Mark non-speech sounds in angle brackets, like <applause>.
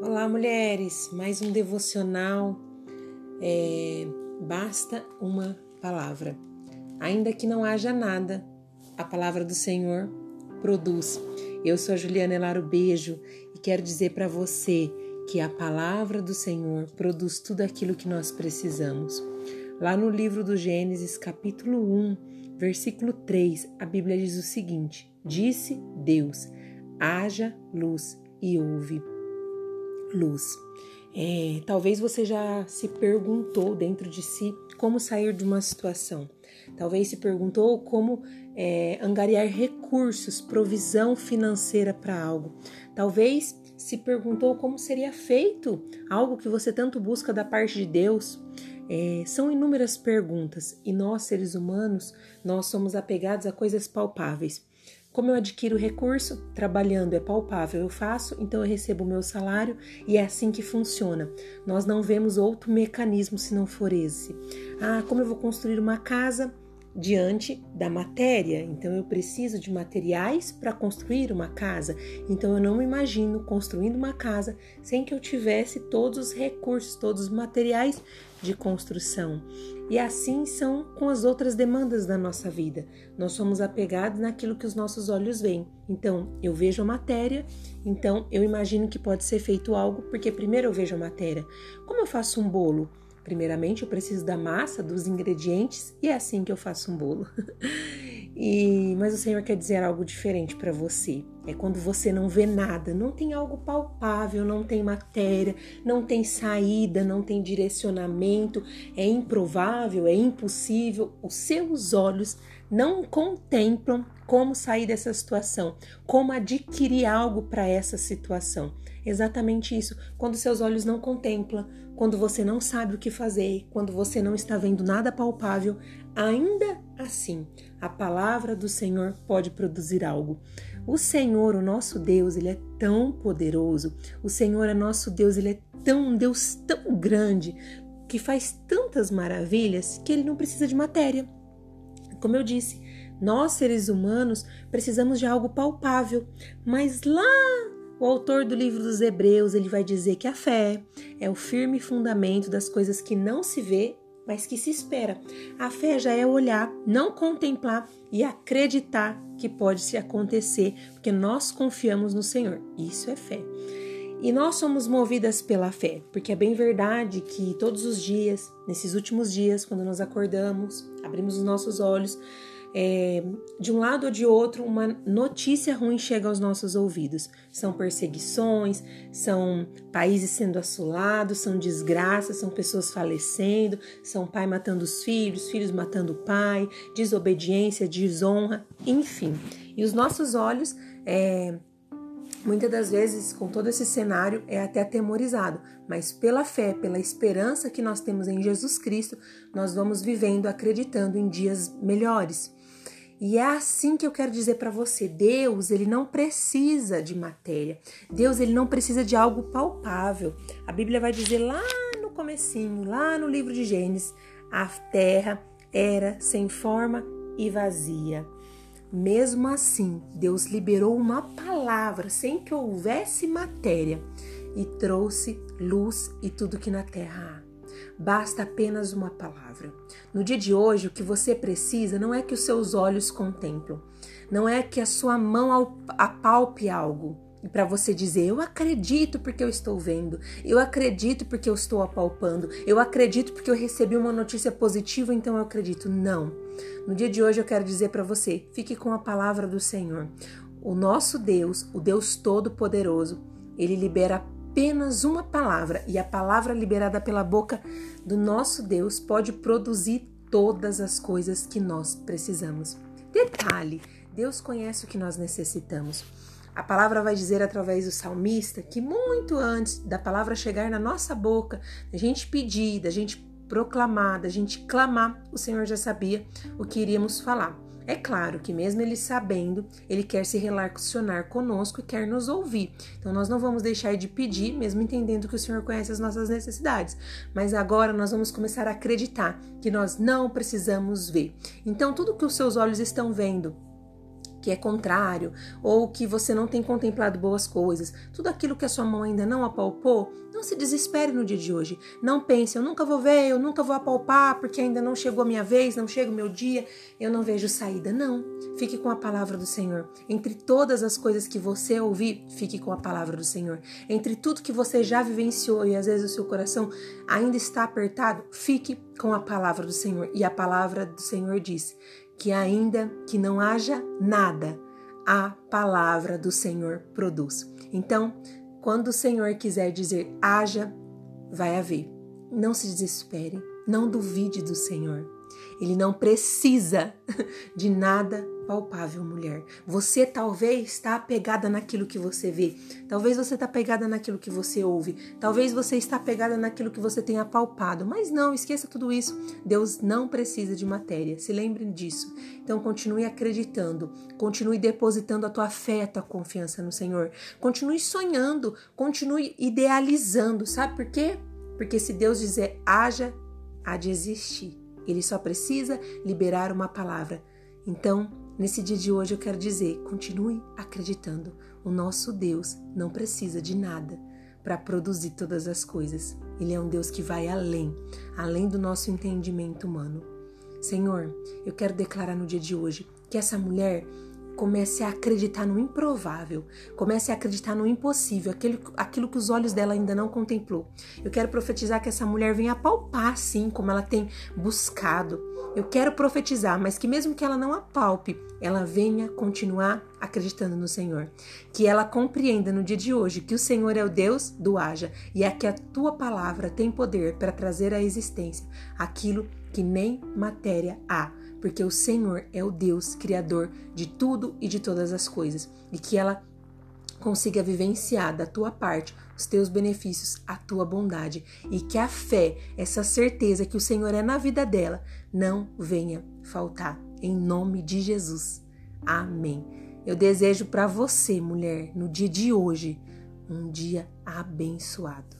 Olá, mulheres! Mais um devocional. É, basta uma palavra. Ainda que não haja nada, a palavra do Senhor produz. Eu sou a Juliana Elaro Beijo e quero dizer para você que a palavra do Senhor produz tudo aquilo que nós precisamos. Lá no livro do Gênesis, capítulo 1, versículo 3, a Bíblia diz o seguinte: Disse Deus: haja luz e houve luz. É, talvez você já se perguntou dentro de si como sair de uma situação. Talvez se perguntou como é, angariar recursos, provisão financeira para algo. Talvez se perguntou como seria feito algo que você tanto busca da parte de Deus. É, são inúmeras perguntas e nós, seres humanos, nós somos apegados a coisas palpáveis. Como eu adquiro recurso? Trabalhando é palpável, eu faço, então eu recebo o meu salário e é assim que funciona. Nós não vemos outro mecanismo se não for esse. Ah, como eu vou construir uma casa? Diante da matéria. Então eu preciso de materiais para construir uma casa. Então eu não me imagino construindo uma casa sem que eu tivesse todos os recursos, todos os materiais de construção. E assim são com as outras demandas da nossa vida. Nós somos apegados naquilo que os nossos olhos veem. Então, eu vejo a matéria, então eu imagino que pode ser feito algo, porque primeiro eu vejo a matéria. Como eu faço um bolo? Primeiramente, eu preciso da massa, dos ingredientes, e é assim que eu faço um bolo. <laughs> e mas o Senhor quer dizer algo diferente para você. É quando você não vê nada, não tem algo palpável, não tem matéria, não tem saída, não tem direcionamento, é improvável, é impossível. Os seus olhos não contemplam como sair dessa situação, como adquirir algo para essa situação. Exatamente isso. Quando seus olhos não contemplam, quando você não sabe o que fazer, quando você não está vendo nada palpável, ainda assim, a palavra do Senhor pode produzir algo. O Senhor, o nosso Deus, ele é tão poderoso. O Senhor é nosso Deus, ele é tão um Deus tão grande que faz tantas maravilhas que ele não precisa de matéria. Como eu disse, nós seres humanos precisamos de algo palpável, mas lá o autor do livro dos Hebreus, ele vai dizer que a fé é o firme fundamento das coisas que não se vê, mas que se espera. A fé já é olhar, não contemplar e acreditar que pode se acontecer, porque nós confiamos no Senhor. Isso é fé. E nós somos movidas pela fé, porque é bem verdade que todos os dias, nesses últimos dias, quando nós acordamos, abrimos os nossos olhos, é, de um lado ou de outro, uma notícia ruim chega aos nossos ouvidos. São perseguições, são países sendo assolados, são desgraças, são pessoas falecendo, são pai matando os filhos, filhos matando o pai, desobediência, desonra, enfim. E os nossos olhos, é, muitas das vezes, com todo esse cenário, é até atemorizado, mas pela fé, pela esperança que nós temos em Jesus Cristo, nós vamos vivendo acreditando em dias melhores. E é assim que eu quero dizer para você, Deus, ele não precisa de matéria. Deus, ele não precisa de algo palpável. A Bíblia vai dizer lá no comecinho, lá no livro de Gênesis, a terra era sem forma e vazia. Mesmo assim, Deus liberou uma palavra sem que houvesse matéria e trouxe luz e tudo que na terra há. Basta apenas uma palavra. No dia de hoje, o que você precisa não é que os seus olhos contemplam, não é que a sua mão apalpe algo e para você dizer eu acredito porque eu estou vendo, eu acredito porque eu estou apalpando, eu acredito porque eu recebi uma notícia positiva, então eu acredito. Não. No dia de hoje eu quero dizer para você, fique com a palavra do Senhor. O nosso Deus, o Deus Todo-Poderoso, ele libera apenas uma palavra, e a palavra liberada pela boca do nosso Deus pode produzir todas as coisas que nós precisamos. Detalhe: Deus conhece o que nós necessitamos. A palavra vai dizer através do salmista que muito antes da palavra chegar na nossa boca, da gente pedir, da gente proclamar, da gente clamar, o Senhor já sabia o que iríamos falar. É claro que, mesmo ele sabendo, ele quer se relacionar conosco e quer nos ouvir. Então, nós não vamos deixar de pedir, mesmo entendendo que o Senhor conhece as nossas necessidades. Mas agora nós vamos começar a acreditar que nós não precisamos ver. Então, tudo que os seus olhos estão vendo, que é contrário, ou que você não tem contemplado boas coisas, tudo aquilo que a sua mão ainda não apalpou, não se desespere no dia de hoje. Não pense, eu nunca vou ver, eu nunca vou apalpar, porque ainda não chegou a minha vez, não chega o meu dia, eu não vejo saída. Não. Fique com a palavra do Senhor. Entre todas as coisas que você ouvir, fique com a palavra do Senhor. Entre tudo que você já vivenciou e às vezes o seu coração ainda está apertado, fique com a palavra do Senhor. E a palavra do Senhor diz que ainda que não haja nada, a palavra do Senhor produz. Então, quando o Senhor quiser dizer haja, vai haver. Não se desespere, não duvide do Senhor. Ele não precisa <laughs> de nada palpável, mulher. Você talvez está apegada naquilo que você vê. Talvez você está apegada naquilo que você ouve. Talvez você está apegada naquilo que você tenha palpado. Mas não, esqueça tudo isso. Deus não precisa de matéria. Se lembre disso. Então continue acreditando. Continue depositando a tua fé, a tua confiança no Senhor. Continue sonhando. Continue idealizando. Sabe por quê? Porque se Deus dizer haja, há de existir. Ele só precisa liberar uma palavra. Então, nesse dia de hoje eu quero dizer, continue acreditando. O nosso Deus não precisa de nada para produzir todas as coisas. Ele é um Deus que vai além, além do nosso entendimento humano. Senhor, eu quero declarar no dia de hoje que essa mulher comece a acreditar no improvável, comece a acreditar no impossível, aquilo, aquilo que os olhos dela ainda não contemplou. Eu quero profetizar que essa mulher venha apalpar, assim, como ela tem buscado. Eu quero profetizar, mas que mesmo que ela não apalpe, ela venha continuar acreditando no Senhor. Que ela compreenda no dia de hoje que o Senhor é o Deus do haja e é que a tua palavra tem poder para trazer à existência aquilo que nem matéria há porque o Senhor é o Deus criador de tudo e de todas as coisas, e que ela consiga vivenciar da tua parte os teus benefícios, a tua bondade, e que a fé, essa certeza que o Senhor é na vida dela, não venha faltar. Em nome de Jesus. Amém. Eu desejo para você, mulher, no dia de hoje, um dia abençoado.